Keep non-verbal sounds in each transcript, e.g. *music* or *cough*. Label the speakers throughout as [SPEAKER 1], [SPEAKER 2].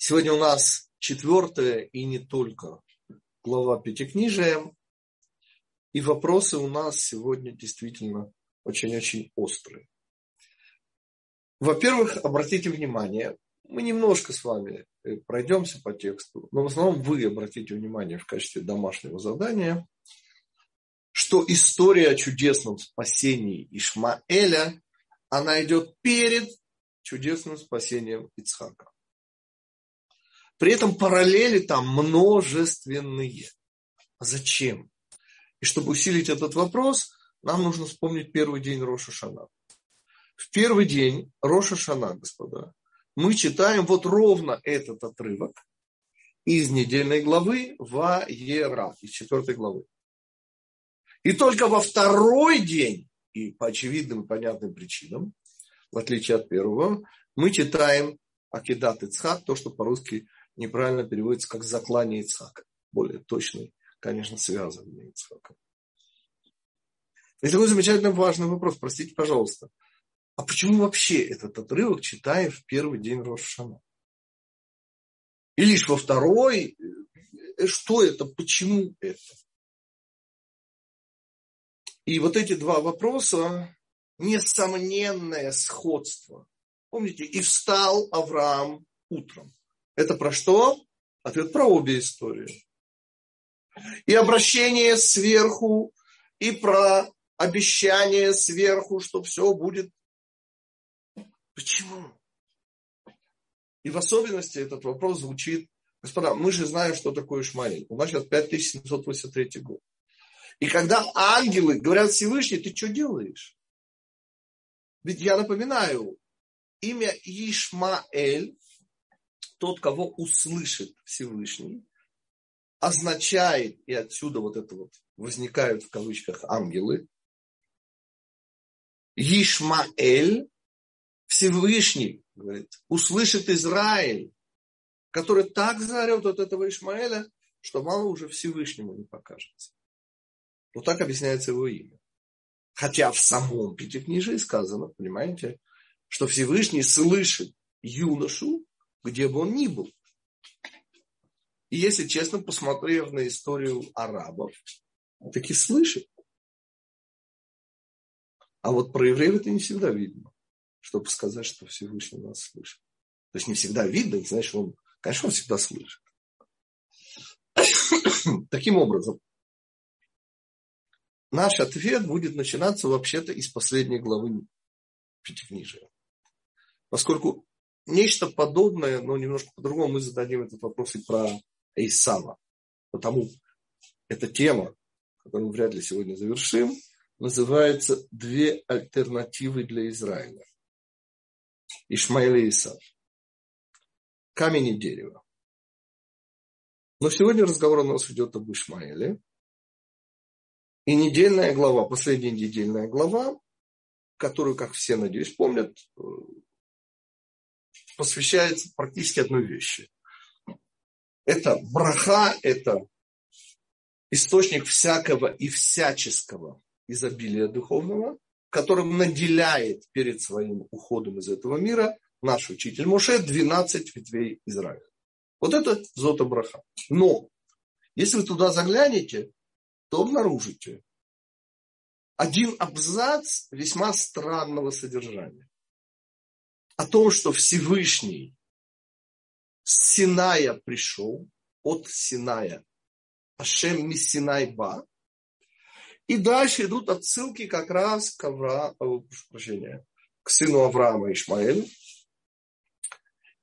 [SPEAKER 1] Сегодня у нас четвертая и не только глава Пятикнижия. И вопросы у нас сегодня действительно очень-очень острые. Во-первых, обратите внимание, мы немножко с вами э, пройдемся по тексту, но в основном вы обратите внимание в качестве домашнего задания, что история о чудесном спасении Ишмаэля, она идет перед чудесным спасением Ицхака. При этом параллели там множественные. А зачем? И чтобы усилить этот вопрос, нам нужно вспомнить первый день Роша Шана. В первый день Роша Шана, господа, мы читаем вот ровно этот отрывок из недельной главы Ваера, из четвертой главы. И только во второй день, и по очевидным и понятным причинам, в отличие от первого, мы читаем Акидат Ицхак, то, что по-русски неправильно переводится как заклание Ицхака. Более точный, конечно, связанный Ицхака. Это такой замечательно важный вопрос. Простите, пожалуйста. А почему вообще этот отрывок читаем в первый день Рошана? И лишь во второй? Э, что это? Почему это? И вот эти два вопроса, несомненное сходство. Помните, и встал Авраам утром. Это про что? Ответ про обе истории. И обращение сверху, и про обещание сверху, что все будет. Почему? И в особенности этот вопрос звучит, господа, мы же знаем, что такое Ишмаэль. У нас сейчас 5783 год. И когда ангелы говорят Всевышний, ты что делаешь? Ведь я напоминаю, имя Ишмаэль тот, кого услышит Всевышний, означает, и отсюда вот это вот возникают в кавычках ангелы, Ишмаэль, Всевышний, говорит, услышит Израиль, который так заорет от этого Ишмаэля, что мало уже Всевышнему не покажется. Вот так объясняется его имя. Хотя в самом Пятикнижии сказано, понимаете, что Всевышний слышит юношу, где бы он ни был. И если честно, посмотрев на историю арабов, таки слышит. А вот про евреев это не всегда видно, чтобы сказать, что Всевышний нас слышит. То есть не всегда видно, знаешь, он, конечно, он всегда слышит. *coughs* Таким образом, наш ответ будет начинаться вообще-то из последней главы Пятикнижия. Поскольку нечто подобное, но немножко по-другому мы зададим этот вопрос и про Эйсава. Потому эта тема, которую мы вряд ли сегодня завершим, называется «Две альтернативы для Израиля». Ишмаэль и Исав. Камень и дерево. Но сегодня разговор у нас идет об Ишмаэле. И недельная глава, последняя недельная глава, которую, как все, надеюсь, помнят, посвящается практически одной вещи. Это браха, это источник всякого и всяческого изобилия духовного, которым наделяет перед своим уходом из этого мира наш учитель Моше 12 ветвей Израиля. Вот это зота браха. Но, если вы туда заглянете, то обнаружите один абзац весьма странного содержания о том, что Всевышний с Синая пришел, от Синая, Ашем Миссинайба, и дальше идут отсылки как раз к, Авра... прощения, к сыну Авраама Ишмаэль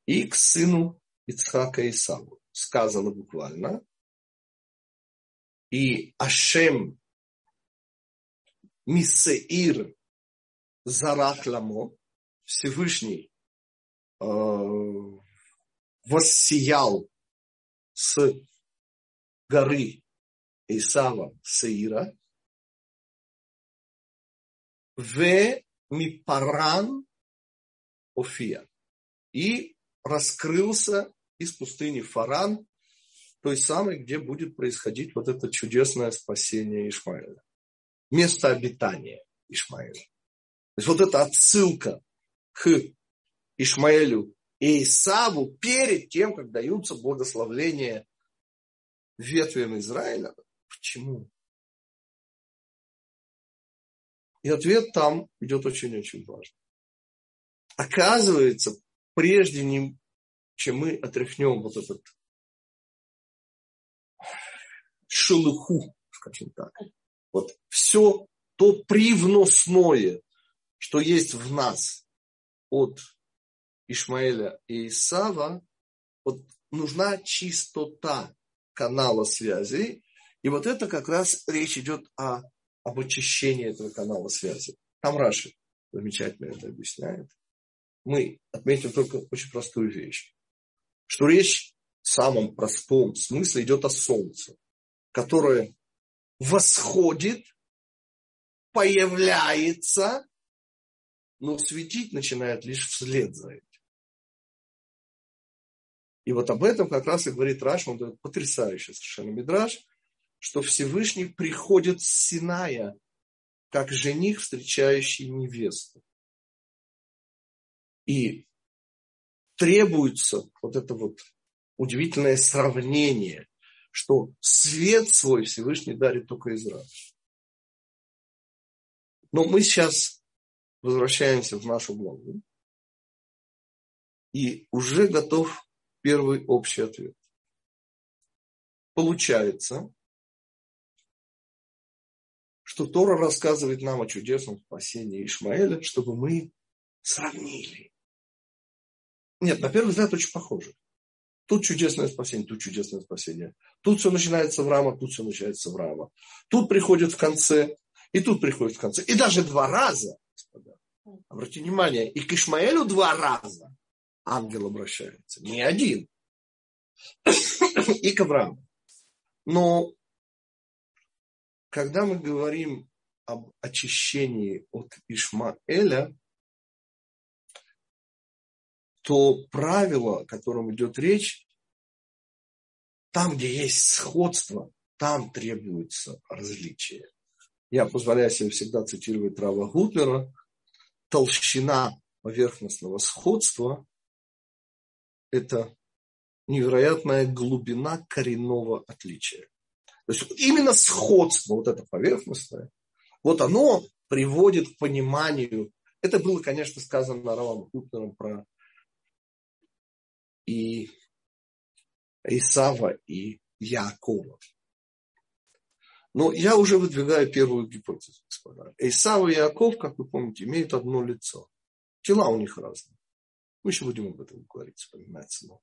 [SPEAKER 1] и к сыну Ицхака Исаву. Сказано буквально. И Ашем Мисеир Зарахламо, Всевышний э, воссиял с горы Исава Сеира, в Мипаран Офия. И раскрылся из пустыни Фаран, той самой, где будет происходить вот это чудесное спасение Ишмаэля. Место обитания Ишмаэля. То есть вот эта отсылка к Ишмаэлю Исаву перед тем, как даются благословления ветвям Израиля. Почему? И ответ там идет очень-очень важно. Оказывается, прежде чем мы отряхнем вот этот шелуху, скажем так, вот все то привносное, что есть в нас от Ишмаэля и Исава, вот нужна чистота канала связи. И вот это как раз речь идет о, об очищении этого канала связи. Там Раши замечательно это объясняет. Мы отметим только очень простую вещь, что речь в самом простом смысле идет о солнце, которое восходит, появляется, но светить начинает лишь вслед за этим. И вот об этом как раз и говорит Раш, он дает потрясающий совершенно мидраж, что Всевышний приходит с Синая, как жених, встречающий невесту. И требуется вот это вот удивительное сравнение что свет свой Всевышний дарит только Израилю. Но мы сейчас возвращаемся в нашу главу. И уже готов первый общий ответ. Получается, что Тора рассказывает нам о чудесном спасении Ишмаэля, чтобы мы сравнили. Нет, на первый взгляд очень похоже. Тут чудесное спасение, тут чудесное спасение. Тут все начинается в рама, тут все начинается в рама. Тут приходит в конце, и тут приходит в конце. И даже два раза, господа. Обратите внимание, и к Ишмаэлю два раза ангел обращается. Не один. и к Аврааму. Но когда мы говорим об очищении от Ишмаэля, то правило, о котором идет речь, там, где есть сходство, там требуется различие. Я позволяю себе всегда цитировать Рава Гутлера. Толщина поверхностного сходства – это невероятная глубина коренного отличия. То есть именно сходство, вот это поверхностное, вот оно приводит к пониманию. Это было, конечно, сказано Равом Гутлером про и Исава и Якова. Но я уже выдвигаю первую гипотезу, господа. Исав и Яков, как вы помните, имеют одно лицо. Тела у них разные. Мы еще будем об этом говорить, вспоминать снова.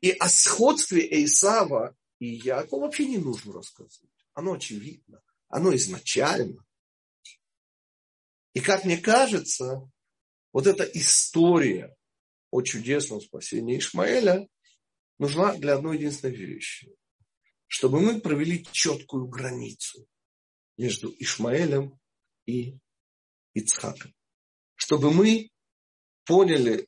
[SPEAKER 1] И о сходстве Исава и Якова вообще не нужно рассказывать. Оно очевидно. Оно изначально. И как мне кажется, вот эта история о чудесном спасении Ишмаэля нужна для одной единственной вещи. Чтобы мы провели четкую границу между Ишмаэлем и Ицхаком. Чтобы мы поняли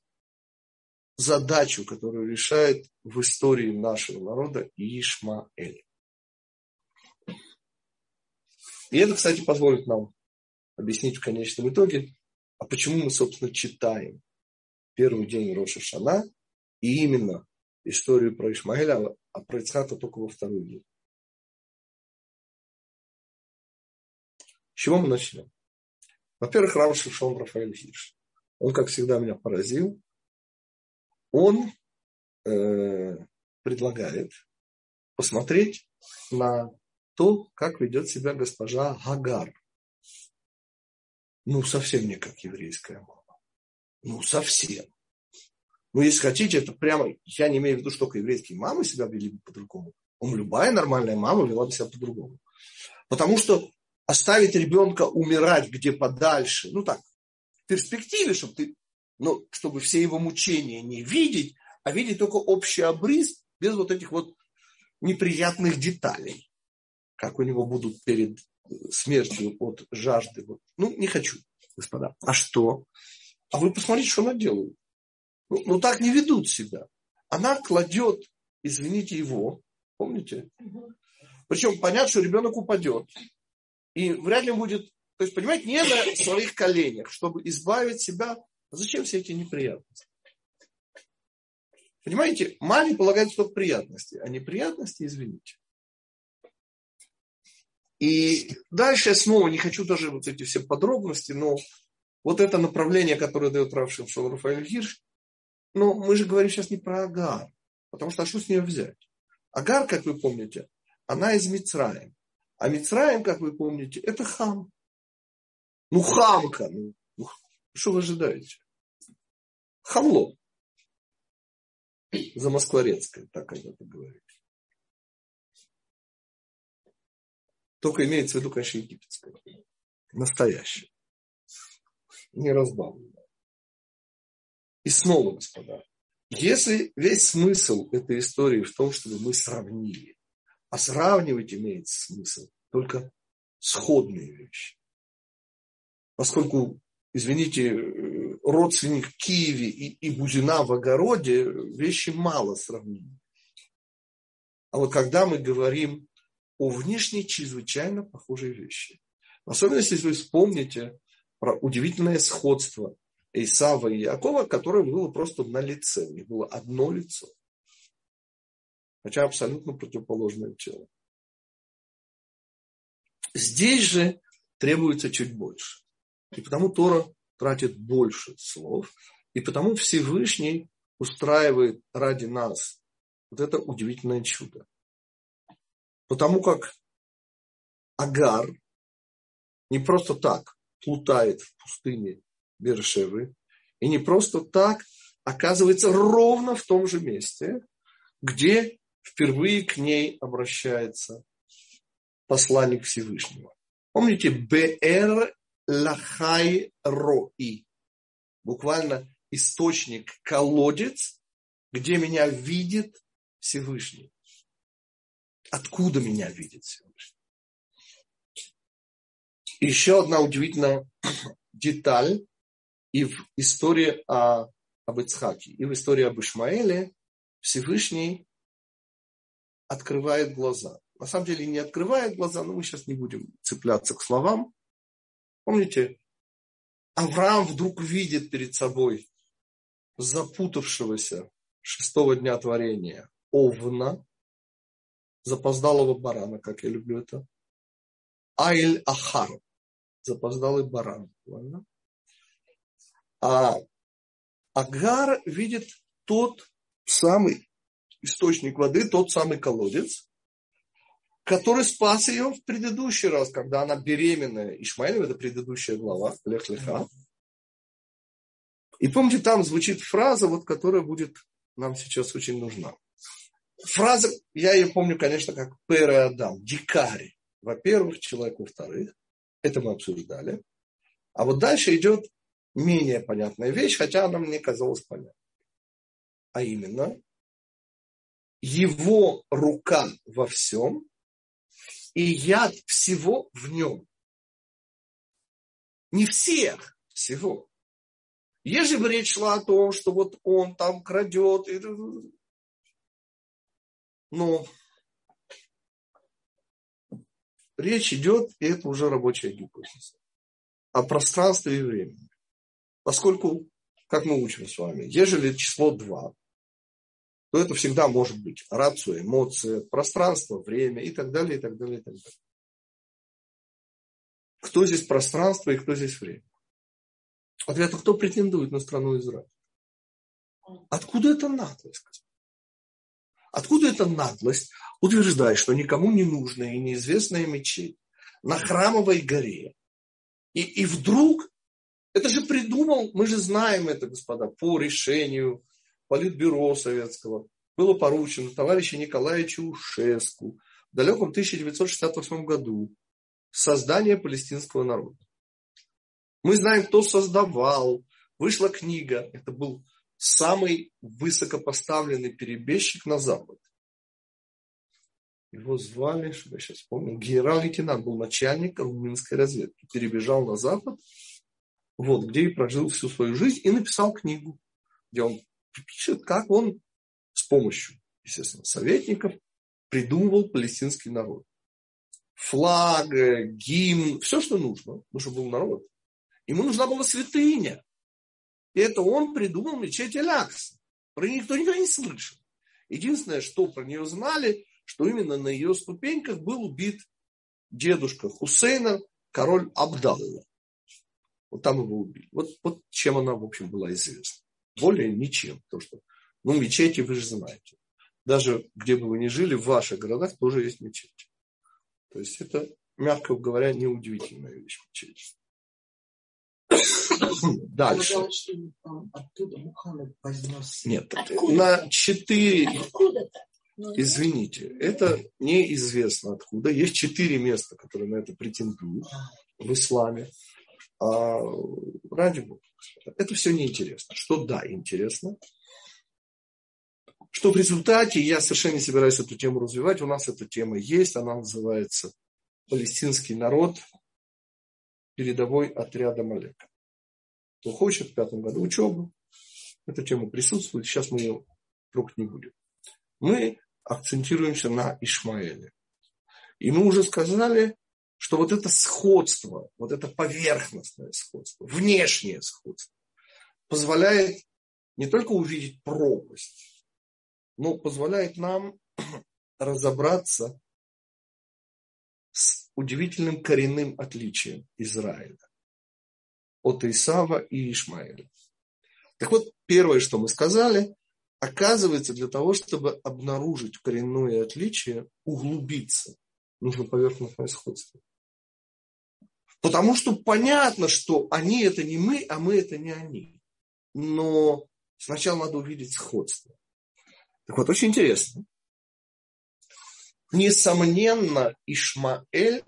[SPEAKER 1] задачу, которую решает в истории нашего народа Ишмаэль. И это, кстати, позволит нам объяснить в конечном итоге, а почему мы, собственно, читаем первый день Роша Шана, и именно историю про Ишмаэля, а про Ицхака только во день. С чего мы начнем? Во-первых, Рав Шишон Рафаэль Хирш. Он, как всегда, меня поразил. Он э, предлагает посмотреть на то, как ведет себя госпожа Гагар. Ну, совсем не как еврейская мама. Ну, совсем. Ну, если хотите, это прямо, я не имею в виду, что только еврейские мамы себя вели бы по-другому. Он, любая нормальная мама вела бы себя по-другому. Потому что оставить ребенка умирать где подальше, ну так, в перспективе, чтобы ты, ну, чтобы все его мучения не видеть, а видеть только общий обрез без вот этих вот неприятных деталей, как у него будут перед смертью от жажды. Ну, не хочу, господа. А что? А вы посмотрите, что она делает. Ну, ну так не ведут себя. Она кладет, извините, его, помните? Причем понятно, что ребенок упадет. И вряд ли будет, то есть, понимаете, не на своих коленях, чтобы избавить себя. Зачем все эти неприятности? Понимаете, маме полагаются только приятности, а неприятности извините. И дальше я снова не хочу даже вот эти все подробности, но вот это направление, которое дает Рав Шимшон Гирш, но мы же говорим сейчас не про Агар, потому что а что с нее взять? Агар, как вы помните, она из Мицраем. А Мицраем, как вы помните, это хам. Ну, хамка. Ну, ну что вы ожидаете? Хамло. За Москворецкое, так когда-то говорили. Только имеется в виду, конечно, египетское. Настоящее. Не разбавленное. И снова, господа, если весь смысл этой истории в том, чтобы мы сравнили, а сравнивать имеет смысл только сходные вещи. Поскольку, извините, родственник Киеве и, и Бузина в огороде, вещи мало сравнить. А вот когда мы говорим о внешне чрезвычайно похожей вещи. Особенно, если вы вспомните про удивительное сходство Исава и Якова, которое было просто на лице. У них было одно лицо. Хотя абсолютно противоположное тело. Здесь же требуется чуть больше. И потому Тора тратит больше слов. И потому Всевышний устраивает ради нас вот это удивительное чудо. Потому как Агар не просто так плутает в пустыне Бершевы, и не просто так оказывается ровно в том же месте, где впервые к ней обращается посланник Всевышнего. Помните, Бр Лахай Рои. Буквально источник, колодец, где меня видит Всевышний. Откуда меня видит Всевышний? Еще одна удивительная деталь и в истории о, об Ицхаке, и в истории об Ишмаэле Всевышний открывает глаза. На самом деле не открывает глаза, но мы сейчас не будем цепляться к словам. Помните, Авраам вдруг видит перед собой запутавшегося шестого дня творения Овна, запоздалого барана, как я люблю это. Айль Ахар, запоздалый баран. Ладно? А Агар видит тот самый источник воды, тот самый колодец, который спас ее в предыдущий раз, когда она беременная. Ишмаилем, это предыдущая глава, Лех Леха. И помните, там звучит фраза, вот, которая будет нам сейчас очень нужна. Фраза, я ее помню, конечно, как Пере Адам, дикарь. Во-первых, человек, во-вторых. Это мы обсуждали. А вот дальше идет менее понятная вещь, хотя она мне казалась понятной. А именно, его рука во всем и яд всего в нем. Не всех, всего. Если бы речь шла о том, что вот он там крадет, но речь идет, и это уже рабочая гипотеза, о пространстве и времени. Поскольку, как мы учим с вами, ежели число 2, то это всегда может быть рацию, эмоция, пространство, время и так далее, и так далее, и так далее. Кто здесь пространство и кто здесь время? Ответ, кто претендует на страну Израиль? Откуда это наглость? Откуда эта наглость утверждать, что никому не нужная и неизвестная мечеть на храмовой горе? И, и вдруг, это же придумал, мы же знаем это, господа, по решению Политбюро советского, было поручено товарищу Николаевичу Ушеску в далеком 1968 году создание палестинского народа. Мы знаем, кто создавал. Вышла книга. Это был самый высокопоставленный перебежчик на Запад. Его звали, что я сейчас помню, генерал-лейтенант, был начальник румынской разведки. Перебежал на Запад, вот, где и прожил всю свою жизнь, и написал книгу, где он пишет, как он с помощью, естественно, советников придумывал палестинский народ. Флаг, гимн, все, что нужно, потому что был народ. Ему нужна была святыня. И это он придумал мечеть Элякс. Про нее никто никогда не слышал. Единственное, что про нее знали, что именно на ее ступеньках был убит дедушка Хусейна, король Абдалла. Вот там его убили. Вот, вот чем она, в общем, была известна. Более ничем. Потому что, ну, мечети вы же знаете. Даже где бы вы ни жили, в ваших городах тоже есть мечети. То есть это, мягко говоря, неудивительная вещь мечеть. *coughs* Дальше. Нет, на четыре... Ну, извините, это неизвестно откуда. Есть четыре места, которые на это претендуют в исламе. А, ради бога. Это все неинтересно. Что да, интересно. Что в результате, я совершенно не собираюсь эту тему развивать, у нас эта тема есть, она называется «Палестинский народ. Передовой отряд Амалека». Кто хочет в пятом году учебы, эта тема присутствует, сейчас мы ее трогать не будем. Мы акцентируемся на Ишмаэле. И мы уже сказали, что вот это сходство, вот это поверхностное сходство, внешнее сходство позволяет не только увидеть пропасть, но позволяет нам *clears throat* разобраться с удивительным коренным отличием Израиля от Исава и Ишмаэля. Так вот, первое, что мы сказали, оказывается, для того, чтобы обнаружить коренное отличие, углубиться, нужно поверхностное сходство. Потому что понятно, что они это не мы, а мы это не они. Но сначала надо увидеть сходство. Так вот, очень интересно. Несомненно, Ишмаэль,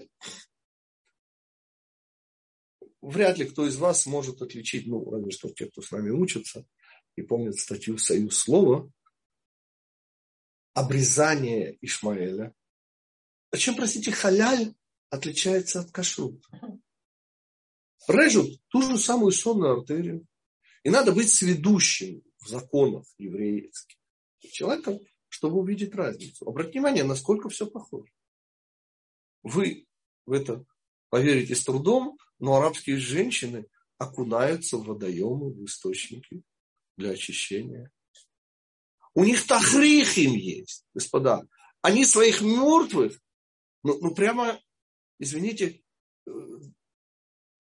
[SPEAKER 1] вряд ли кто из вас может отличить, ну, разве что те, кто с нами учится и помнит статью «Союз слова», обрезание Ишмаэля. А чем, простите, халяль отличается от кашрута? режут ту же самую сонную артерию. И надо быть сведущим в законах еврейских человеком, чтобы увидеть разницу. Обратите внимание, насколько все похоже. Вы в это поверите с трудом, но арабские женщины окунаются в водоемы, в источники для очищения. У них тахрих им есть, господа. Они своих мертвых, ну, ну прямо, извините, э,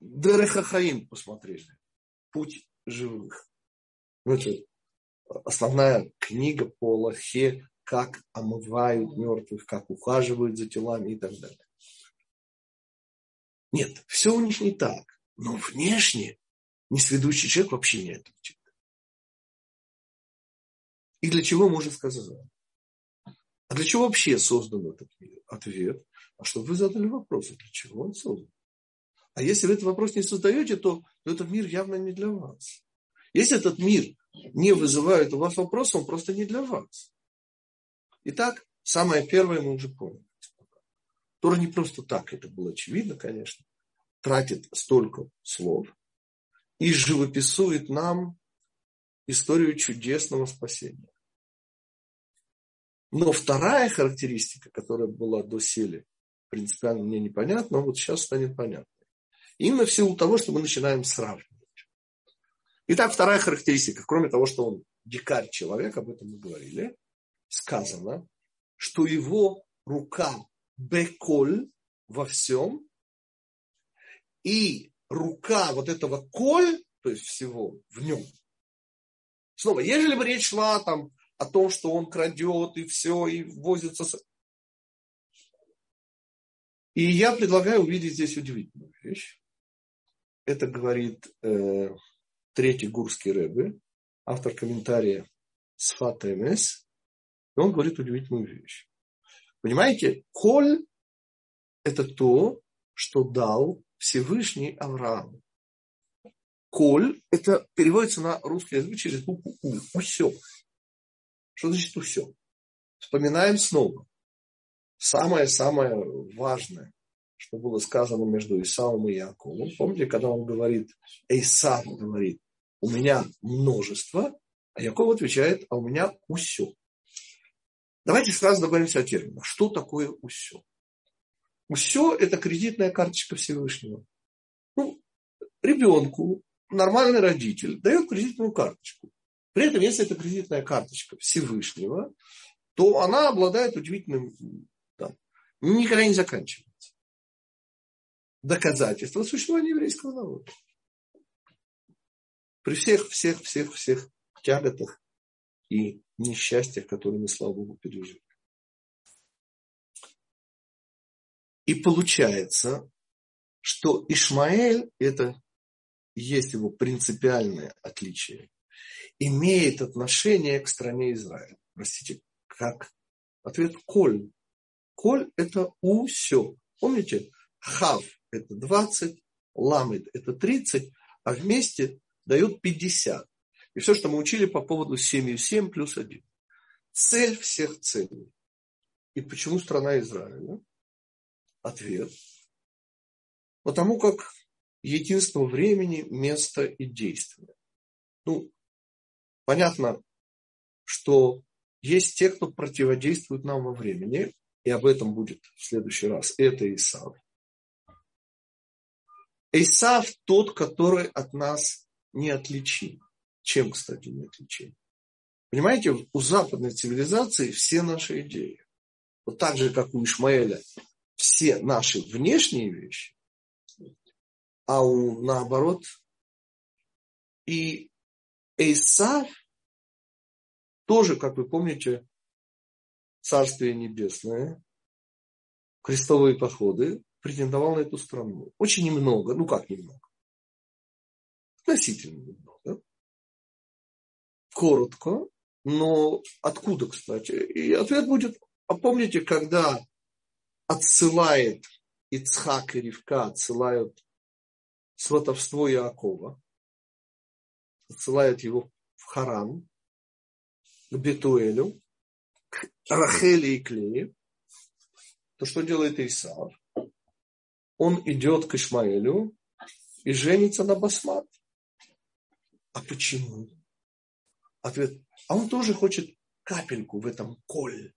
[SPEAKER 1] Дерехахаим посмотрели. Путь живых. Ну, это основная книга по Лахе, как омывают мертвых, как ухаживают за телами и так далее. Нет, все у них не так. Но внешне несведущий человек вообще не отличит. И для чего можно сказать? А для чего вообще создан этот? Ответ. А чтобы вы задали вопрос, для чего он создан? А если вы этот вопрос не создаете, то, то этот мир явно не для вас. Если этот мир не вызывает у вас вопрос, он просто не для вас. Итак, самое первое мы уже поняли. Тора не просто так, это было очевидно, конечно, тратит столько слов и живописует нам историю чудесного спасения. Но вторая характеристика, которая была до сели, принципиально мне непонятна, но вот сейчас станет понятно. Именно в силу того, что мы начинаем сравнивать. Итак, вторая характеристика, кроме того, что он дикарь человек, об этом мы говорили, сказано, что его рука беколь во всем, и рука вот этого коль, то есть всего в нем. Снова, ежели бы речь шла там о том, что он крадет и все, и возится. И я предлагаю увидеть здесь удивительную вещь. Это говорит э, третий гурский рэбе, автор комментария Сфат МС. И он говорит удивительную вещь. Понимаете, коль – это то, что дал Всевышний Авраам. Коль – это переводится на русский язык через букву У. Усё. Что значит усё? Вспоминаем снова. Самое-самое важное что было сказано между Исаом и Яковом. Помните, когда он говорит, Исав говорит, у меня множество, а Яков отвечает, а у меня усе. Давайте сразу договоримся о терминах. Что такое усе? Усе – это кредитная карточка Всевышнего. Ну, ребенку нормальный родитель дает кредитную карточку. При этом, если это кредитная карточка Всевышнего, то она обладает удивительным, да, никогда не заканчивается. Доказательство существования еврейского народа. При всех, всех, всех, всех тяготах и несчастьях, которые мы, слава Богу, пережили. И получается, что Ишмаэль, это есть его принципиальное отличие, имеет отношение к стране Израиля. Простите, как? Ответ – коль. Коль – это усё. Помните? Хав – это 20, ламед – это 30, а вместе дают 50. И все, что мы учили по поводу 7 и 7 плюс 1. Цель всех целей. И почему страна Израиля? Ответ. Потому как единство времени, места и действия. Ну, понятно, что есть те, кто противодействует нам во времени, и об этом будет в следующий раз. Это Исав. Исав тот, который от нас не отличим. Чем, кстати, не отличим? Понимаете, у западной цивилизации все наши идеи, вот так же, как у Ишмаэля, все наши внешние вещи, а у наоборот. И Эйсав тоже, как вы помните, Царствие Небесное, крестовые походы, претендовал на эту страну. Очень немного, ну как немного? Относительно немного. Коротко, но откуда, кстати? И ответ будет, а помните, когда отсылает Ицхак и Ривка, отсылают сватовство Иакова, отсылают его в Харан, к Бетуэлю, к Рахели и Клее, то что делает Исав? Он идет к Ишмаэлю и женится на Басмат. А почему? Ответ. А он тоже хочет капельку в этом коле.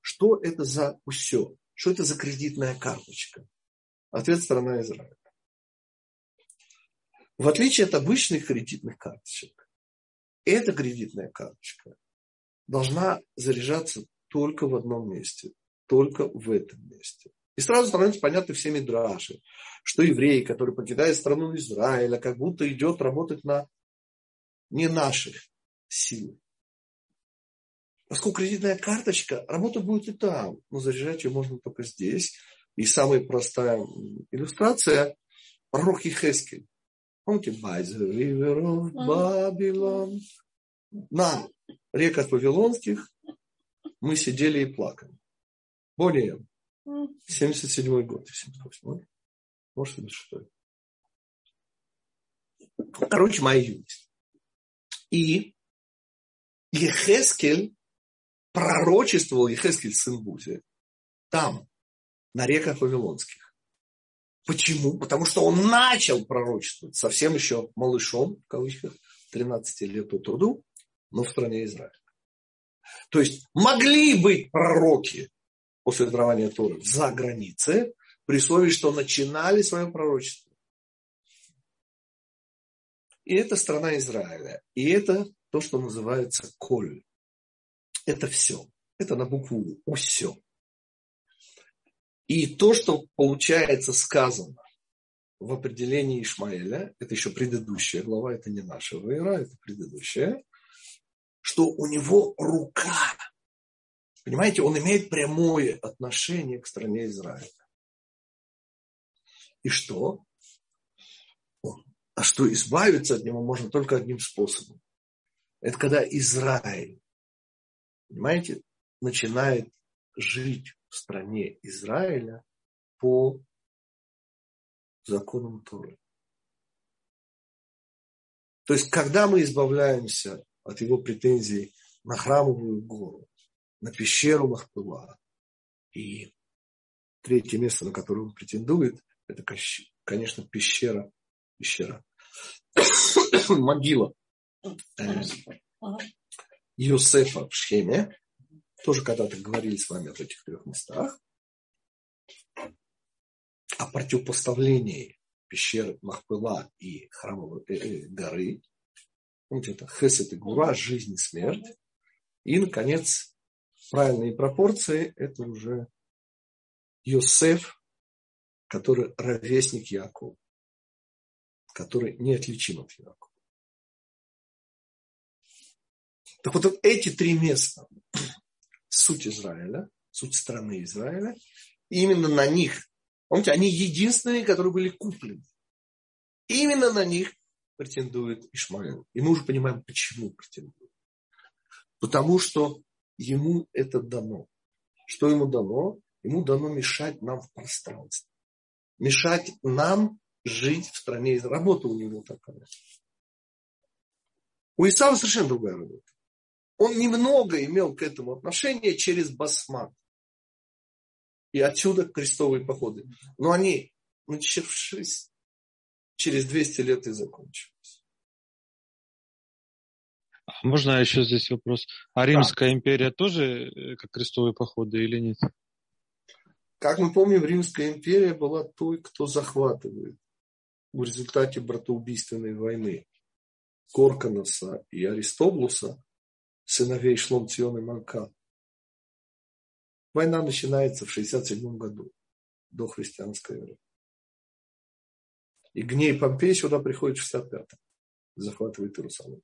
[SPEAKER 1] Что это за все? Что это за кредитная карточка? Ответ страна Израиля. В отличие от обычных кредитных карточек, эта кредитная карточка должна заряжаться только в одном месте, только в этом месте. И сразу становится понятно всеми драши, что еврей, который покидает страну Израиля, как будто идет работать на не наших силах. Поскольку кредитная карточка, работа будет и там, но заряжать ее можно только здесь. И самая простая иллюстрация – пророк Хескель. Помните? By the river of Babylon. На реках Вавилонских мы сидели и плакали. Более 77 год, 78 может, 76 Короче, моя юность. И Ехескель пророчествовал, Ехескель сын Бузи, там, на реках Вавилонских. Почему? Потому что он начал пророчествовать совсем еще малышом, в кавычках, 13 лет от труду, но в стране Израиля. То есть могли быть пророки после дарования Торы за границей, при условии, что начинали свое пророчество. И это страна Израиля. И это то, что называется коль. Это все. Это на букву У. Все. И то, что получается сказано в определении Ишмаэля, это еще предыдущая глава, это не наша Вайра, это предыдущая, что у него рука. Понимаете, он имеет прямое отношение к стране Израиля. И что? А что избавиться от него можно только одним способом. Это когда Израиль, понимаете, начинает жить в стране Израиля по законам Торы. То есть, когда мы избавляемся от его претензий на храмовую гору, на пещеру Махпыла, и третье место, на которое он претендует, это, конечно, пещера, пещера, *coughs* могила. Э, Йосефа в Шхеме, тоже когда-то говорили с вами об этих трех местах, о противопоставлении пещеры Махпыла и храмовой э, э, горы. Помните, это хесед и гура, жизнь и смерть. И, наконец, правильные пропорции – это уже Йосеф, который ровесник Якова, который неотличим от Якова. Так вот, эти три места – суть Израиля, суть страны Израиля, именно на них, помните, они единственные, которые были куплены. Именно на них претендует Ишмаил. И мы уже понимаем, почему претендует. Потому что ему это дано. Что ему дано? Ему дано мешать нам в пространстве. Мешать нам жить в стране. Работа у него такая. У Исава совершенно другая работа. Он немного имел к этому отношение через басмат. И отсюда крестовые походы. Но они, начавшись через 200 лет и закончились.
[SPEAKER 2] Можно еще здесь вопрос? А Римская да. империя тоже э, как крестовые походы или нет?
[SPEAKER 1] Как мы помним, Римская империя была той, кто захватывает в результате братоубийственной войны Корканоса и Аристоблуса, сыновей Шломцион и Манка. Война начинается в 67 году, до христианской эры. И Гней Помпей сюда приходит в 65-м, захватывает Иерусалим.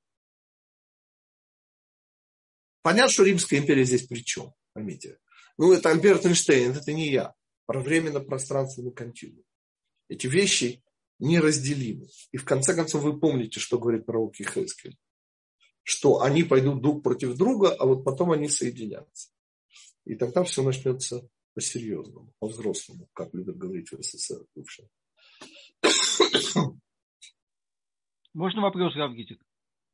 [SPEAKER 1] Понятно, что Римская империя здесь при чем, поймите. Ну, это Альберт Эйнштейн, это не я. Про временно-пространственный континуум. Эти вещи неразделимы. И в конце концов вы помните, что говорит пророк Хескель. Что они пойдут друг против друга, а вот потом они соединятся. И тогда все начнется по-серьезному, по-взрослому, как любят говорить в СССР бывшем.
[SPEAKER 3] Можно вопрос, Равгитик?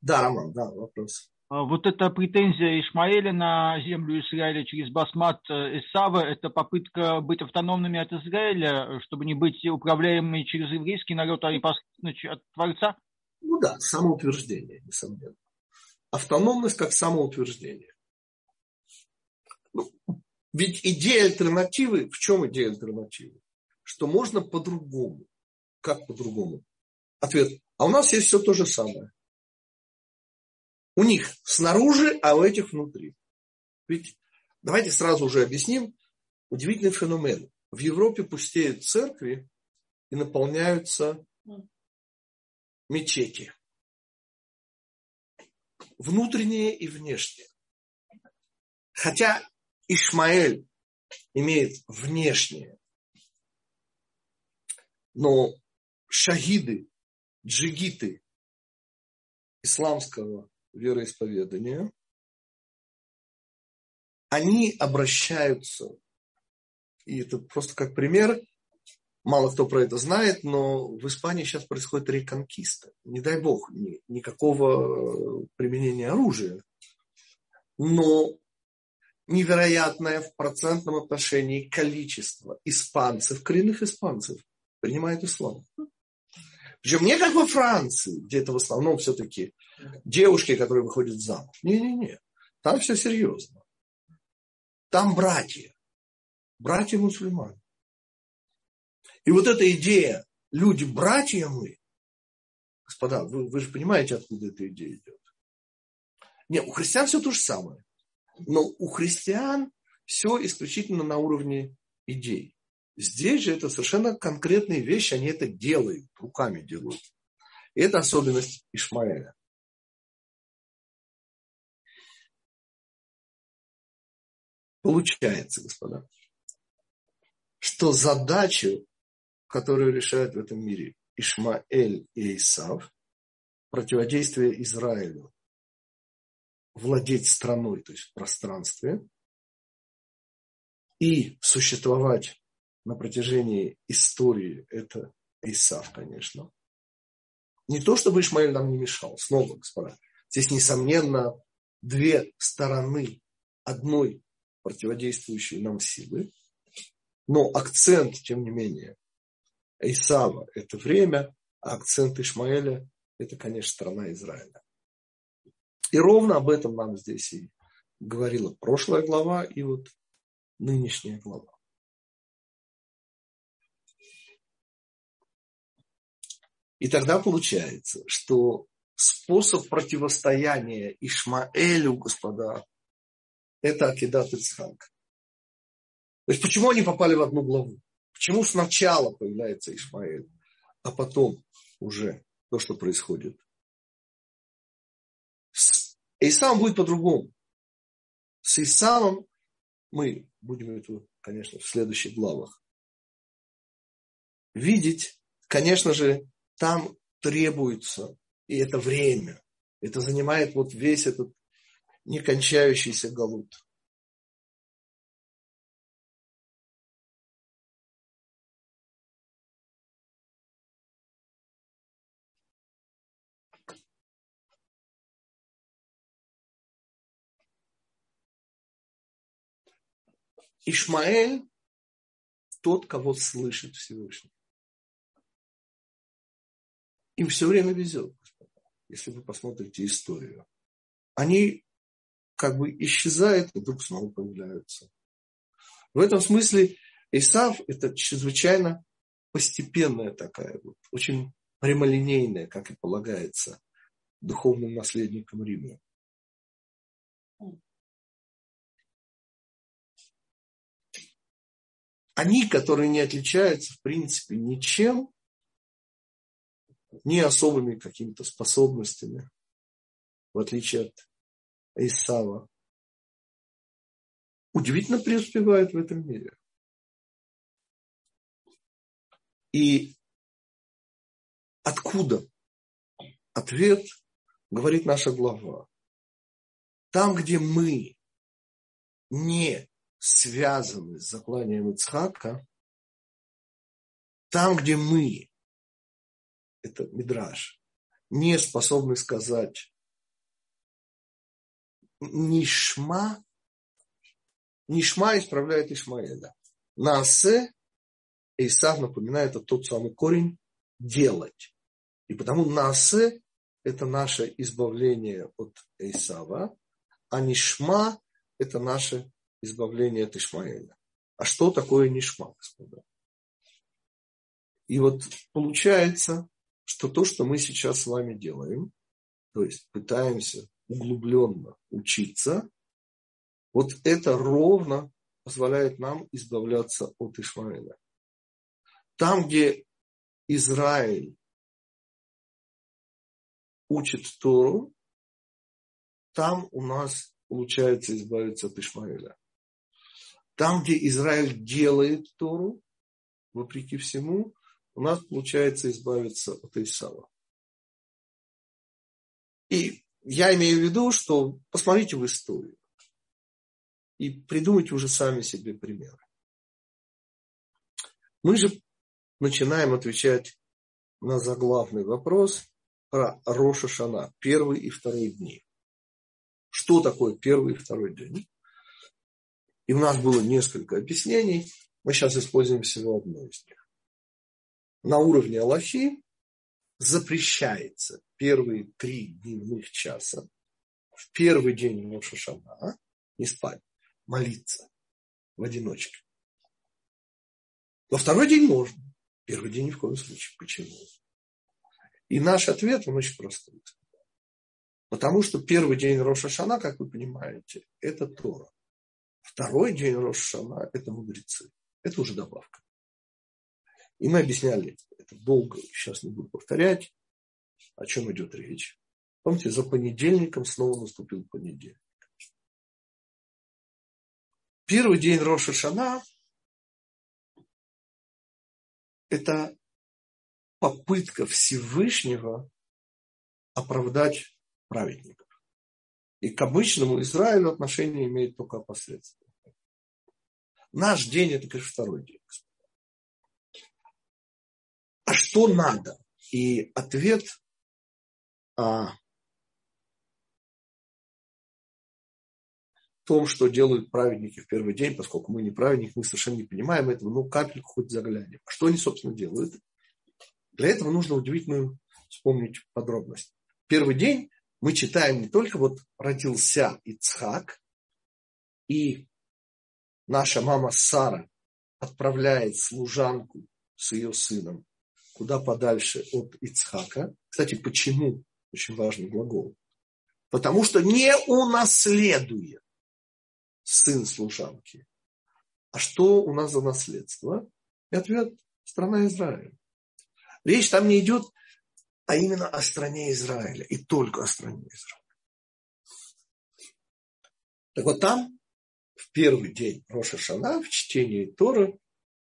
[SPEAKER 1] Да, Роман, да, вопрос.
[SPEAKER 3] А, вот эта претензия Ишмаэля на землю Израиля через Басмат э, Исава, это попытка быть автономными от Израиля, чтобы не быть управляемыми через еврейский народ, а непосредственно от Творца?
[SPEAKER 1] Ну да, самоутверждение, несомненно. Автономность как самоутверждение. Ну, ведь идея альтернативы, в чем идея альтернативы? Что можно по-другому. Как по-другому? Ответ. А у нас есть все то же самое. У них снаружи, а у этих внутри. Ведь давайте сразу уже объясним удивительный феномен. В Европе пустеют церкви и наполняются мечети. Внутренние и внешние. Хотя Ишмаэль имеет внешнее, но шагиды, джигиты исламского вероисповедания, они обращаются, и это просто как пример, мало кто про это знает, но в Испании сейчас происходит реконкиста. Не дай бог, ни, никакого э, применения оружия. Но невероятное в процентном отношении количество испанцев, коренных испанцев, принимает ислам. Причем не как во Франции, где это в основном все-таки девушки, которые выходят замуж. Не-не-не. Там все серьезно. Там братья. Братья мусульмане. И вот эта идея, люди братья мы, господа, вы, вы же понимаете, откуда эта идея идет. Нет, у христиан все то же самое. Но у христиан все исключительно на уровне идей. Здесь же это совершенно конкретные вещи, они это делают, руками делают. И это особенность Ишмаэля. Получается, господа, что задачу, которую решают в этом мире Ишмаэль и Исав, противодействие Израилю, владеть страной, то есть в пространстве, и существовать на протяжении истории, это Исав, конечно. Не то, чтобы Ишмаэль нам не мешал, снова, господа. Здесь, несомненно, две стороны одной противодействующие нам силы. Но акцент, тем не менее, Исава – это время, а акцент Ишмаэля – это, конечно, страна Израиля. И ровно об этом нам здесь и говорила прошлая глава и вот нынешняя глава. И тогда получается, что способ противостояния Ишмаэлю, господа, это Акидат Ицхак. То есть почему они попали в одну главу? Почему сначала появляется Ишмаэль, а потом уже то, что происходит? С Исавом будет по-другому. С Исавом мы будем это, конечно, в следующих главах видеть. Конечно же, там требуется, и это время. Это занимает вот весь этот некончающийся галут. Ишмаэль тот, кого слышит Всевышний. Им все время везет, если вы посмотрите историю. Они как бы исчезают и вдруг снова появляются. В этом смысле Исав – это чрезвычайно постепенная такая, вот, очень прямолинейная, как и полагается, духовным наследником Рима. Они, которые не отличаются, в принципе, ничем, ни особыми какими-то способностями, в отличие от Исава, удивительно преуспевают в этом мире. И откуда? Ответ говорит наша глава. Там, где мы не связаны с закланием Ицхака, там, где мы, это Мидраж, не способны сказать Нишма, Нишма исправляет Ишмаэля. Наасе, Исав напоминает, это тот самый корень делать. И потому Наасе – это наше избавление от Исава, а Нишма – это наше избавление от Ишмаэля. А что такое Нишма, господа? И вот получается, что то, что мы сейчас с вами делаем, то есть пытаемся углубленно учиться, вот это ровно позволяет нам избавляться от Ишмаэля. Там, где Израиль учит Тору, там у нас получается избавиться от Ишмаэля. Там, где Израиль делает Тору, вопреки всему, у нас получается избавиться от Исава. И я имею в виду, что посмотрите в историю и придумайте уже сами себе примеры. Мы же начинаем отвечать на заглавный вопрос про Роша Шана, первый и второй дни. Что такое первый и второй день? И у нас было несколько объяснений. Мы сейчас используем всего одно из них. На уровне Аллахи запрещается первые три дневных часа в первый день Рошашана не спать, молиться в одиночке. Во второй день можно. Первый день ни в коем случае. Почему? И наш ответ, он очень простой. Потому что первый день Рошашана, как вы понимаете, это Тора. Второй день Рошана – это мудрецы. Это уже добавка. И мы объясняли это долго, сейчас не буду повторять, о чем идет речь. Помните, за понедельником снова наступил понедельник. Первый день Роша Шана – это попытка Всевышнего оправдать праведника. И к обычному Израилю отношение имеет только опосредственно. Наш день – это, конечно, второй день. А что надо? И ответ о том, что делают праведники в первый день, поскольку мы не праведники, мы совершенно не понимаем этого, ну капельку хоть заглянем. А что они, собственно, делают? Для этого нужно удивительную вспомнить подробность. Первый день мы читаем не только вот родился Ицхак, и наша мама Сара отправляет служанку с ее сыном куда подальше от Ицхака. Кстати, почему Очень важный глагол. Потому что не унаследует сын служанки. А что у нас за наследство? И ответ – страна Израиля. Речь там не идет, а именно о стране Израиля. И только о стране Израиля. Так вот там, в первый день Роша Шана, в чтении Торы,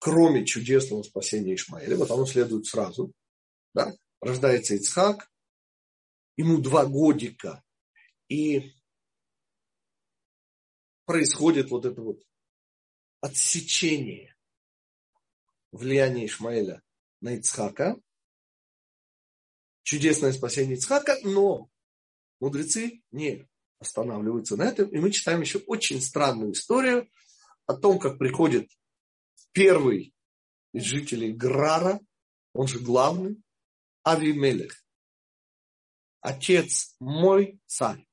[SPEAKER 1] кроме чудесного спасения Ишмаэля, вот оно следует сразу, да, рождается Ицхак, ему два годика, и происходит вот это вот отсечение влияния Ишмаэля на Ицхака, чудесное спасение Ицхака, но мудрецы не останавливаются на этом. И мы читаем еще очень странную историю о том, как приходит первый из жителей Грара, он же главный, Авимелех. Отец мой царь,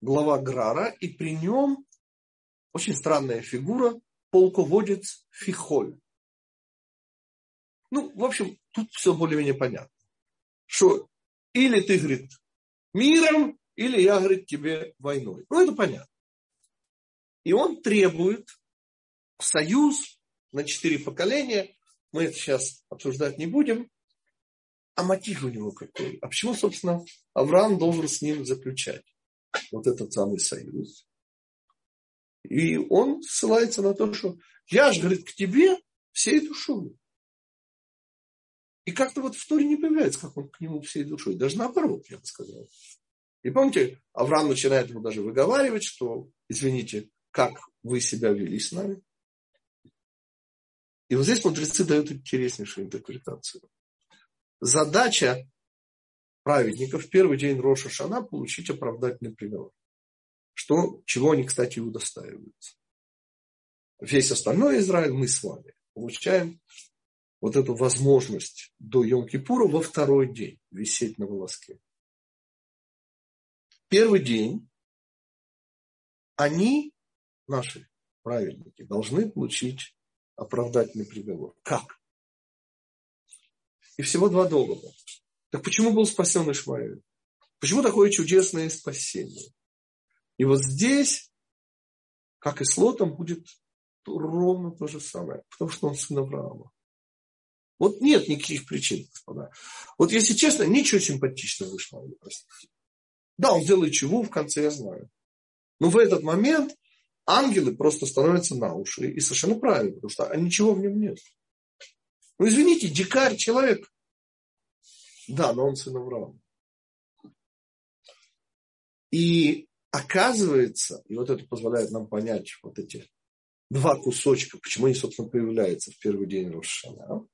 [SPEAKER 1] глава Грара, и при нем очень странная фигура, полководец Фихоль. Ну, в общем, тут все более-менее понятно. Что или ты, говорит, миром, или я, говорит, тебе войной. Ну, это понятно. И он требует союз на четыре поколения. Мы это сейчас обсуждать не будем. А мотив у него какой? А почему, собственно, Авраам должен с ним заключать вот этот самый союз? И он ссылается на то, что я же, говорит, к тебе всей душой. И как-то вот в Торе не появляется, как он к нему всей душой. Даже наоборот, я бы сказал. И помните, Авраам начинает ему даже выговаривать, что, извините, как вы себя вели с нами. И вот здесь мудрецы дают интереснейшую интерпретацию. Задача праведника в первый день Роша Шана получить оправдательный приговор. Что, чего они, кстати, и удостаиваются. Весь остальной Израиль мы с вами получаем вот эту возможность до Йом-Кипура во второй день висеть на волоске первый день они, наши праведники, должны получить оправдательный приговор. Как? И всего два довода. Так почему был спасен Ишмаэль? Почему такое чудесное спасение? И вот здесь, как и с Лотом, будет ровно то же самое, потому что он сын Авраама. Вот нет никаких причин, господа. Вот если честно, ничего симпатичного вышло. Да, он сделает чего в конце, я знаю. Но в этот момент ангелы просто становятся на уши. И совершенно правильно, потому что ничего в нем нет. Ну, извините, дикарь человек. Да, но он сын Авраама. И оказывается, и вот это позволяет нам понять вот эти два кусочка, почему они, собственно, появляются в первый день Рошана.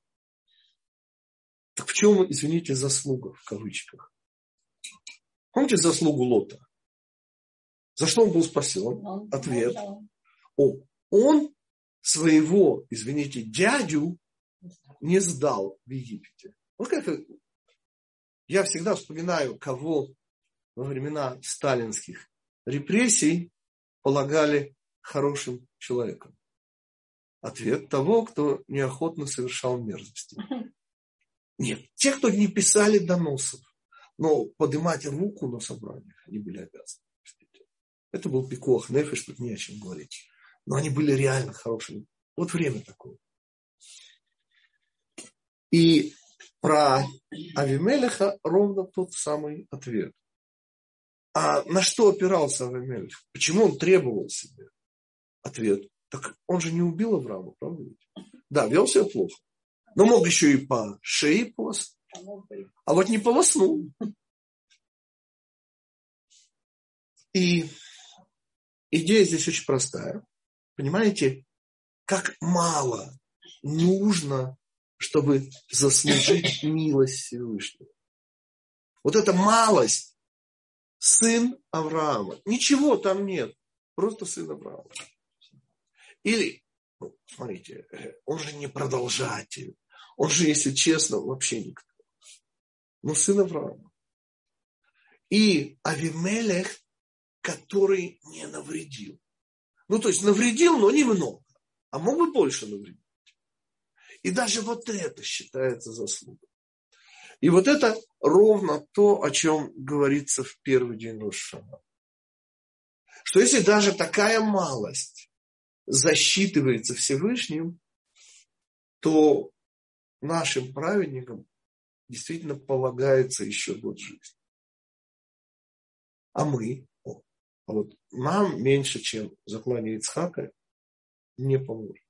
[SPEAKER 1] Так в чем, извините, заслуга в кавычках? Помните заслугу Лота? За что он был спасен? Ответ. О, он своего, извините, дядю не сдал в Египте. Вот как я всегда вспоминаю, кого во времена сталинских репрессий полагали хорошим человеком. Ответ того, кто неохотно совершал мерзости. *laughs* Нет, те, кто не писали доносов, но поднимать руку на собраниях они были обязаны. Это был пикох нефиш, тут не о чем говорить. Но они были реально хорошими. Вот время такое. И про Авимелеха ровно тот самый ответ. А на что опирался Авимелех? Почему он требовал себе? Ответ. Так он же не убил Авраама, правда ведь? Да, вел себя плохо. Но мог еще и по шее полоснуть а вот не полоснул. И идея здесь очень простая. Понимаете, как мало нужно, чтобы заслужить милость Всевышнего. Вот эта малость, сын Авраама. Ничего там нет, просто сын Авраама. Или, ну, смотрите, он же не продолжатель. Он же, если честно, вообще никто но сын Авраама. И Авимелех, который не навредил. Ну, то есть навредил, но немного. А мог бы больше навредить. И даже вот это считается заслугой. И вот это ровно то, о чем говорится в первый день Рошана. Что если даже такая малость засчитывается Всевышним, то нашим праведникам действительно полагается еще год жизни. А мы, а вот нам меньше, чем заклание Ицхака, не поможет.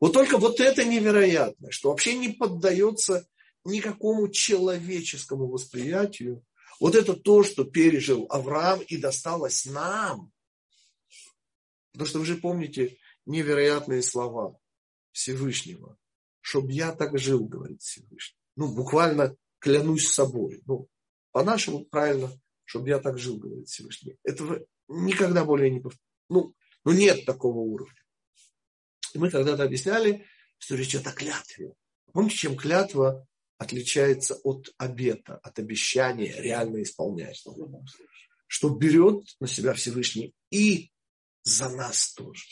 [SPEAKER 1] Вот только вот это невероятно, что вообще не поддается никакому человеческому восприятию. Вот это то, что пережил Авраам и досталось нам. Потому что вы же помните невероятные слова Всевышнего. Чтоб я так жил, говорит Всевышний. Ну, буквально клянусь собой. Ну, по-нашему правильно, чтобы я так жил, говорит Всевышний. Этого никогда более не повторится. Ну, ну, нет такого уровня. И мы когда-то объясняли, что речь идет о клятве. Помните, чем клятва отличается от обета, от обещания реально исполнять? Что берет на себя Всевышний и за нас тоже.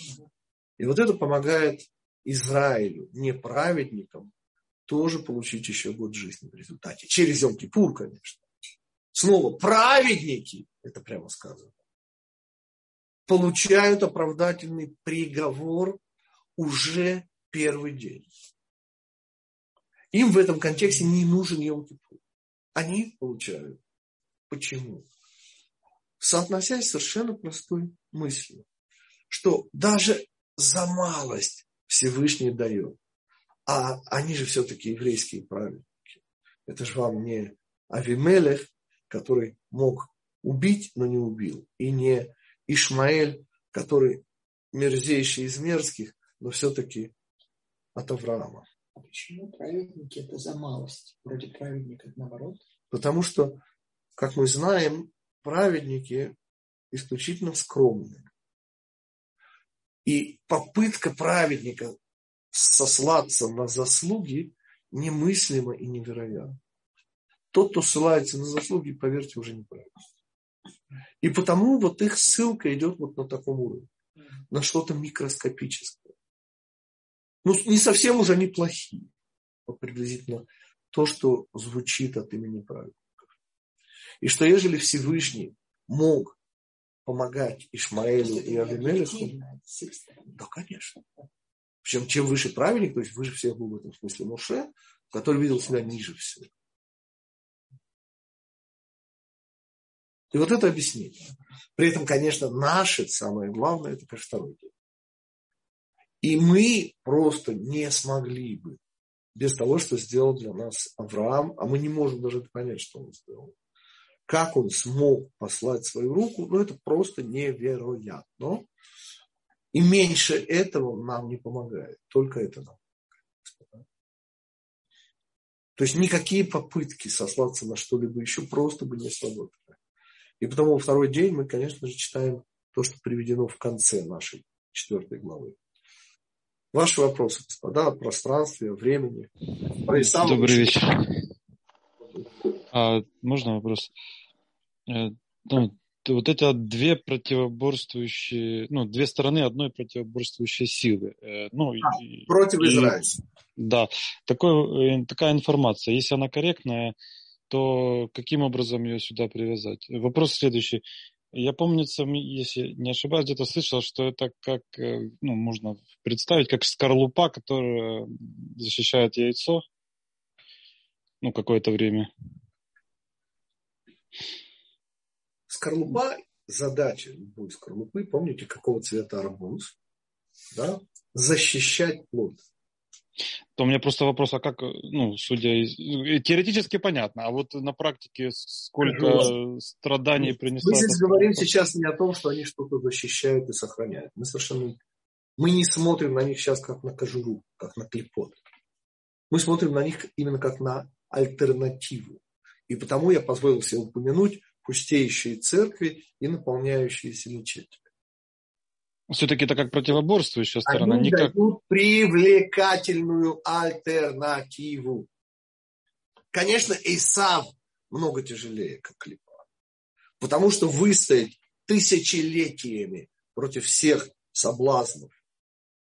[SPEAKER 1] И вот это помогает Израилю, не праведникам, тоже получить еще год жизни в результате. Через Йом-Кипур, конечно. Снова праведники, это прямо сказано, получают оправдательный приговор уже первый день. Им в этом контексте не нужен Йом-Кипур. Они получают. Почему? Соотносясь совершенно простой мыслью, что даже за малость Всевышний дает. А они же все-таки еврейские праведники. Это же вам не Авимелех, который мог убить, но не убил. И не Ишмаэль, который мерзейший из мерзких, но все-таки от Авраама.
[SPEAKER 4] А почему праведники это за малость? Вроде праведник это наоборот.
[SPEAKER 1] Потому что, как мы знаем, праведники исключительно скромные. И попытка праведника сослаться на заслуги немыслимо и невероятно. Тот, кто ссылается на заслуги, поверьте, уже неправильно. И потому вот их ссылка идет вот на таком уровне, на что-то микроскопическое. Ну, не совсем уже они плохие, но приблизительно то, что звучит от имени праведников. И что ежели Всевышний мог помогать Ишмаэлю и Авимелеху, да, конечно. Причем чем выше праведник, то есть выше всех был в этом смысле Муше, который видел себя ниже всего. И вот это объяснение. При этом, конечно, наше самое главное, это, день. И мы просто не смогли бы без того, что сделал для нас Авраам, а мы не можем даже понять, что он сделал. Как он смог послать свою руку, ну это просто невероятно. И меньше этого нам не помогает. Только это нам. То есть никакие попытки сослаться на что-либо еще просто бы не сработали. И потому второй день мы, конечно же, читаем то, что приведено в конце нашей четвертой главы. Ваши вопросы, господа, о пространстве, о времени.
[SPEAKER 2] Добрый вечер. А, можно вопрос? Э, ну, вот эти две противоборствующие, ну, две стороны одной противоборствующей силы. Э, ну,
[SPEAKER 1] а, и, против Израиля.
[SPEAKER 2] Да, такой, э, такая информация. Если она корректная, то каким образом ее сюда привязать? Вопрос следующий. Я помню, если не ошибаюсь, где-то слышал, что это как, э, ну, можно представить, как скорлупа, которая защищает яйцо, ну, какое-то время.
[SPEAKER 1] Скорлупа, задача любой скорлупы, помните, какого цвета арбуз, да? защищать плод
[SPEAKER 2] то у меня просто вопрос, а как, ну, судя из... Теоретически понятно, а вот на практике сколько ну, страданий принесло...
[SPEAKER 1] Мы здесь говорим сейчас не о том, что они что-то защищают и сохраняют. Мы совершенно... Мы не смотрим на них сейчас как на кожуру, как на клепот. Мы смотрим на них именно как на альтернативу. И потому я позволил себе упомянуть пустеющие церкви и наполняющиеся мечети.
[SPEAKER 2] Все-таки это как противоборствующая сторона,
[SPEAKER 1] Они
[SPEAKER 2] не как...
[SPEAKER 1] привлекательную альтернативу. Конечно, Исав много тяжелее, как Клипа. Потому что выстоять тысячелетиями против всех соблазнов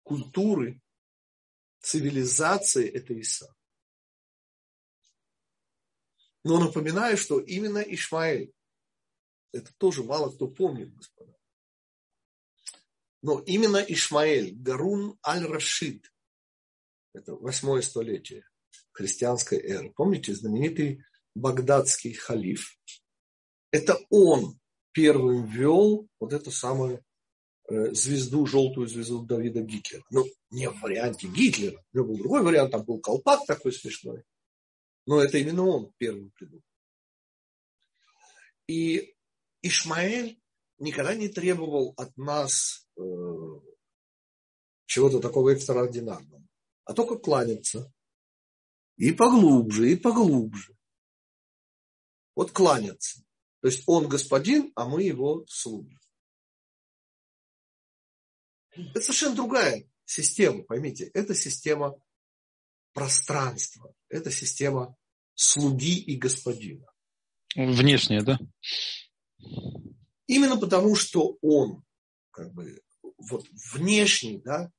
[SPEAKER 1] культуры, цивилизации – это Исав. Но напоминаю, что именно Ишмаэль, это тоже мало кто помнит, господа. Но именно Ишмаэль, Гарун аль-Рашид, это восьмое столетие христианской эры. Помните знаменитый багдадский халиф? Это он первым ввел вот эту самую э, звезду, желтую звезду Давида Гитлера. Ну, не в варианте Гитлера. У него был другой вариант, там был колпак такой смешной. Но это именно он первым придумал. И Ишмаэль никогда не требовал от нас чего-то такого экстраординарного, а только кланяться. И поглубже, и поглубже. Вот кланяться. То есть он господин, а мы его слуги. Это совершенно другая система, поймите. Это система пространства. Это система слуги и господина.
[SPEAKER 2] Внешняя, да?
[SPEAKER 1] Именно потому, что он, как бы, вот внешний, да,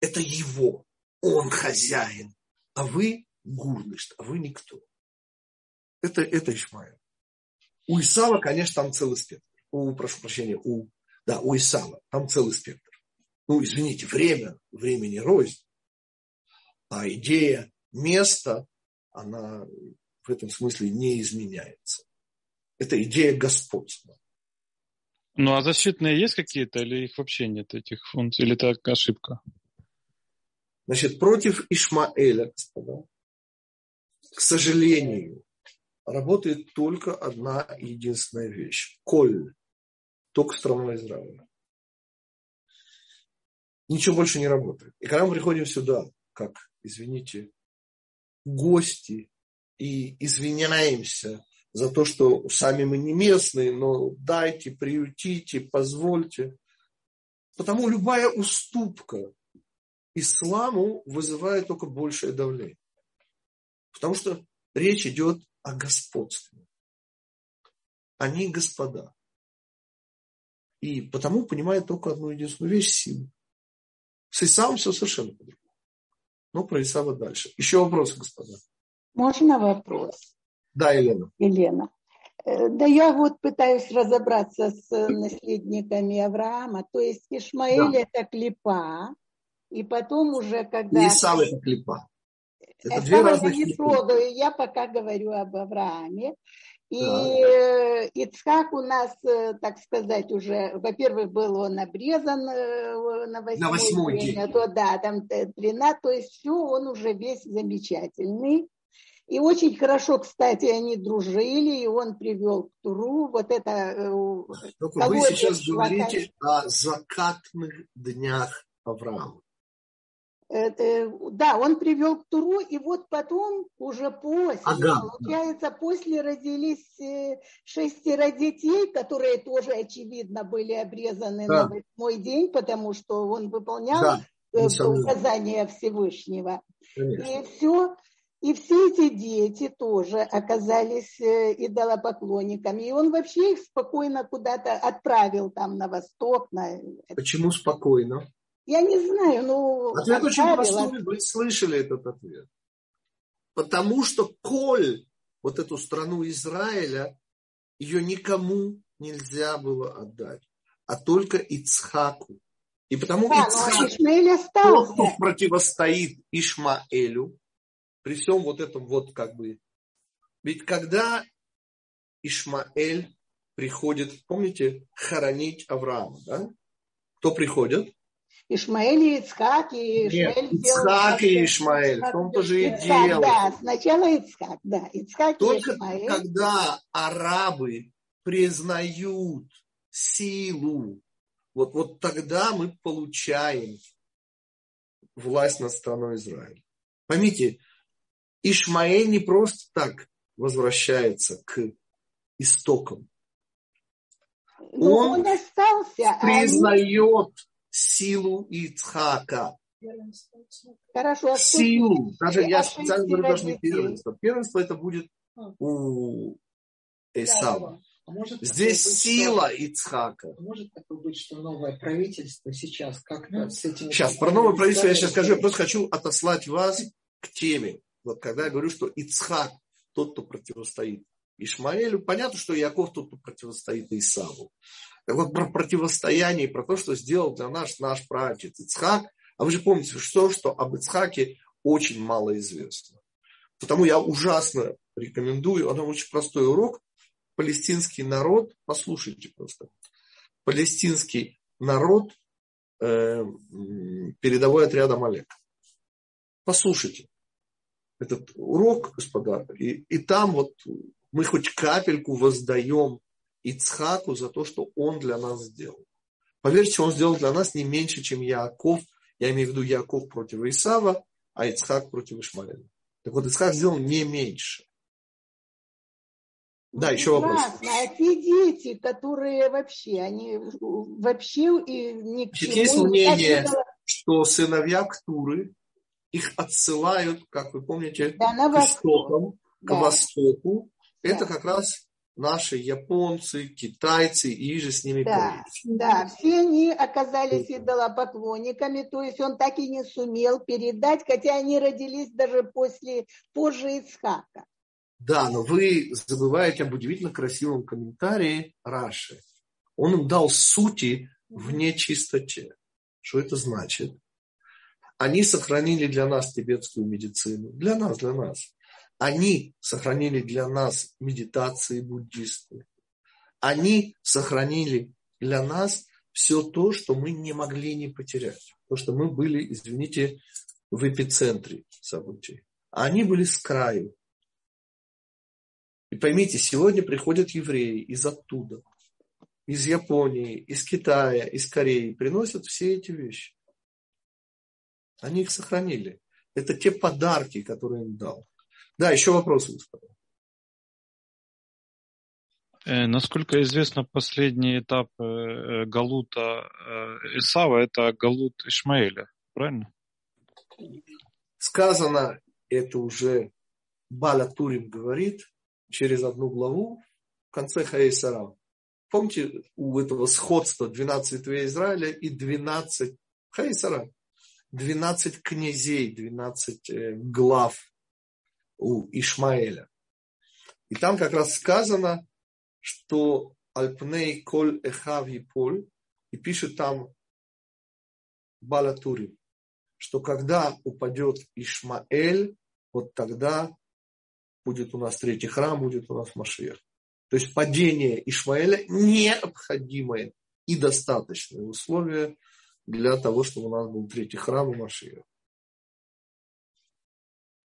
[SPEAKER 1] это его. Он хозяин, а вы гурнышт, а вы никто. Это, это Ишмаил. У Исава, конечно, там целый спектр. У, прошу прощения, у, да, у Исава там целый спектр. Ну, извините, время, времени рознь. А идея, место, она в этом смысле не изменяется. Это идея господства.
[SPEAKER 2] Ну, а защитные есть какие-то, или их вообще нет, этих функций, или это ошибка?
[SPEAKER 1] Значит, против Ишмаэля, господа, к сожалению, работает только одна единственная вещь. Коль. Только страна Израиля. Ничего больше не работает. И когда мы приходим сюда, как, извините, гости, и извиняемся за то, что сами мы не местные, но дайте, приютите, позвольте. Потому любая уступка исламу вызывает только большее давление. Потому что речь идет о господстве. Они господа. И потому понимает только одну единственную вещь – силу. С Исавом все совершенно по-другому. Ну, про Исава дальше. Еще вопросы, господа?
[SPEAKER 4] Можно вопрос?
[SPEAKER 1] Да, Елена.
[SPEAKER 4] Елена. Э, да я вот пытаюсь разобраться с наследниками Авраама. То есть Ишмаэль да. это клипа, и потом уже когда...
[SPEAKER 1] И Исав это клипа.
[SPEAKER 4] Это, это две разных не трогаю. Я пока говорю об Аврааме. И да. Ицхак у нас, э, так сказать, уже, во-первых, был он обрезан э, на восьмой, на восьмой день, день. То, да, там 13, то есть все, он уже весь замечательный. И очень хорошо, кстати, они дружили, и он привел к Туру вот это...
[SPEAKER 1] Э, Только вы сейчас говорите о закатных днях Авраама.
[SPEAKER 4] Это, да, он привел к Туру, и вот потом, уже после, ага. получается, после родились э, шестеро детей, которые тоже, очевидно, были обрезаны да. на восьмой день, потому что он выполнял да, э, указания Всевышнего. Конечно. И все, и все эти дети тоже оказались э, идолопоклонниками. И он вообще их спокойно куда-то отправил там на восток. На...
[SPEAKER 1] Почему спокойно?
[SPEAKER 4] Я не знаю, ну...
[SPEAKER 1] Ответ отправил. очень простой, вы слышали этот ответ. Потому что Коль, вот эту страну Израиля, ее никому нельзя было отдать, а только Ицхаку. И потому да, Ицхак, тот, кто противостоит Ишмаэлю, при всем вот этом вот как бы... Ведь когда Ишмаэль приходит, помните, хоронить Авраама, да? Кто приходит?
[SPEAKER 4] Ишмаэль и Ицхак, и
[SPEAKER 1] Ишмаэль Нет, Ицхак и Ишмаэль, в том-то же и дело.
[SPEAKER 4] Да, сначала Ицхак, да, Ицхак
[SPEAKER 1] Только и Ишмаэль. когда арабы признают силу, вот, вот тогда мы получаем власть над страной Израиля. Поймите, Ишмаэль не просто так возвращается к истокам.
[SPEAKER 4] Но ну, он, он остался,
[SPEAKER 1] а признает они... силу Ицхака.
[SPEAKER 4] Хорошо, а
[SPEAKER 1] силу. Даже я специально говорю даже не первенство. Первенство это будет у Эсава. А может Здесь быть, сила что, Ицхака.
[SPEAKER 4] Может такое быть, что новое правительство сейчас как-то с этим...
[SPEAKER 1] Сейчас, про новое правительство я сейчас скажу. Я просто хочу отослать вас к теме. Вот когда я говорю, что Ицхак тот, кто противостоит Ишмаэлю. Понятно, что Яков тот, кто противостоит Исаву. Так вот, про противостояние, про то, что сделал для нас наш праотец Ицхак. А вы же помните, что, что об Ицхаке очень мало известно. Потому я ужасно рекомендую, это очень простой урок. Палестинский народ, послушайте просто. Палестинский народ э, передовой отряд Амалек. Послушайте этот урок, господа, и, и там вот мы хоть капельку воздаем Ицхаку за то, что он для нас сделал. Поверьте, он сделал для нас не меньше, чем Яков. Я имею в виду Яков против Исава, а Ицхак против Ишмаэля. Так вот, Ицхак сделал не меньше. Да, еще вопрос.
[SPEAKER 4] А те дети, которые вообще, они вообще и ни к чему...
[SPEAKER 1] Есть мнение, что сыновья Ктуры, их отсылают, как вы помните, да, к истокам, да. к востоку. Да. Это как раз наши японцы, китайцы и же с ними
[SPEAKER 4] да, да, все они оказались идолопоклонниками, то есть он так и не сумел передать, хотя они родились даже после, позже Ицхака.
[SPEAKER 1] Да, но вы забываете об удивительно красивом комментарии Раши. Он им дал сути в нечистоте. Что это значит? Они сохранили для нас тибетскую медицину. Для нас, для нас. Они сохранили для нас медитации буддисты. Они сохранили для нас все то, что мы не могли не потерять. То, что мы были, извините, в эпицентре событий. А они были с краю. И поймите, сегодня приходят евреи из оттуда, из Японии, из Китая, из Кореи, приносят все эти вещи. Они их сохранили. Это те подарки, которые им дал. Да, еще вопросы, господа.
[SPEAKER 2] Э, насколько известно, последний этап э, э, Галута Исава – это Галут Ишмаэля, правильно?
[SPEAKER 1] Сказано, это уже Баля Турим говорит, через одну главу в конце Хаисара. Помните у этого сходства 12 ветвей Израиля и 12 Хаисара? 12 князей, 12 э, глав у Ишмаэля. И там как раз сказано, что Альпней Коль Эхав Поль, и пишет там Балатури, что когда упадет Ишмаэль, вот тогда будет у нас третий храм, будет у нас Машех. То есть падение Ишмаэля необходимое и достаточное условие для того, чтобы у нас был третий храм и Машех.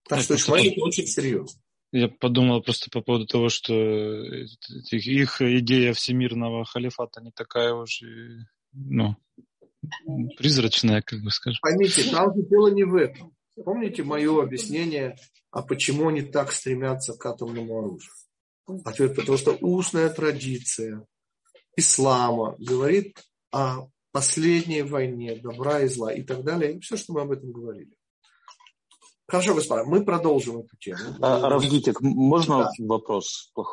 [SPEAKER 1] Так что Ишмаэль это очень серьезно.
[SPEAKER 2] Я подумал просто по поводу того, что их идея всемирного халифата не такая уж, ну, призрачная, как бы скажем.
[SPEAKER 1] Поймите, там же дело не в этом. Помните мое объяснение а почему они так стремятся к атомному оружию? Ответ, потому что устная традиция ислама говорит о последней войне добра и зла и так далее. И все, что мы об этом говорили. Хорошо, господа, мы продолжим эту тему.
[SPEAKER 5] А, Равгитик, можно да. вопрос? Плохой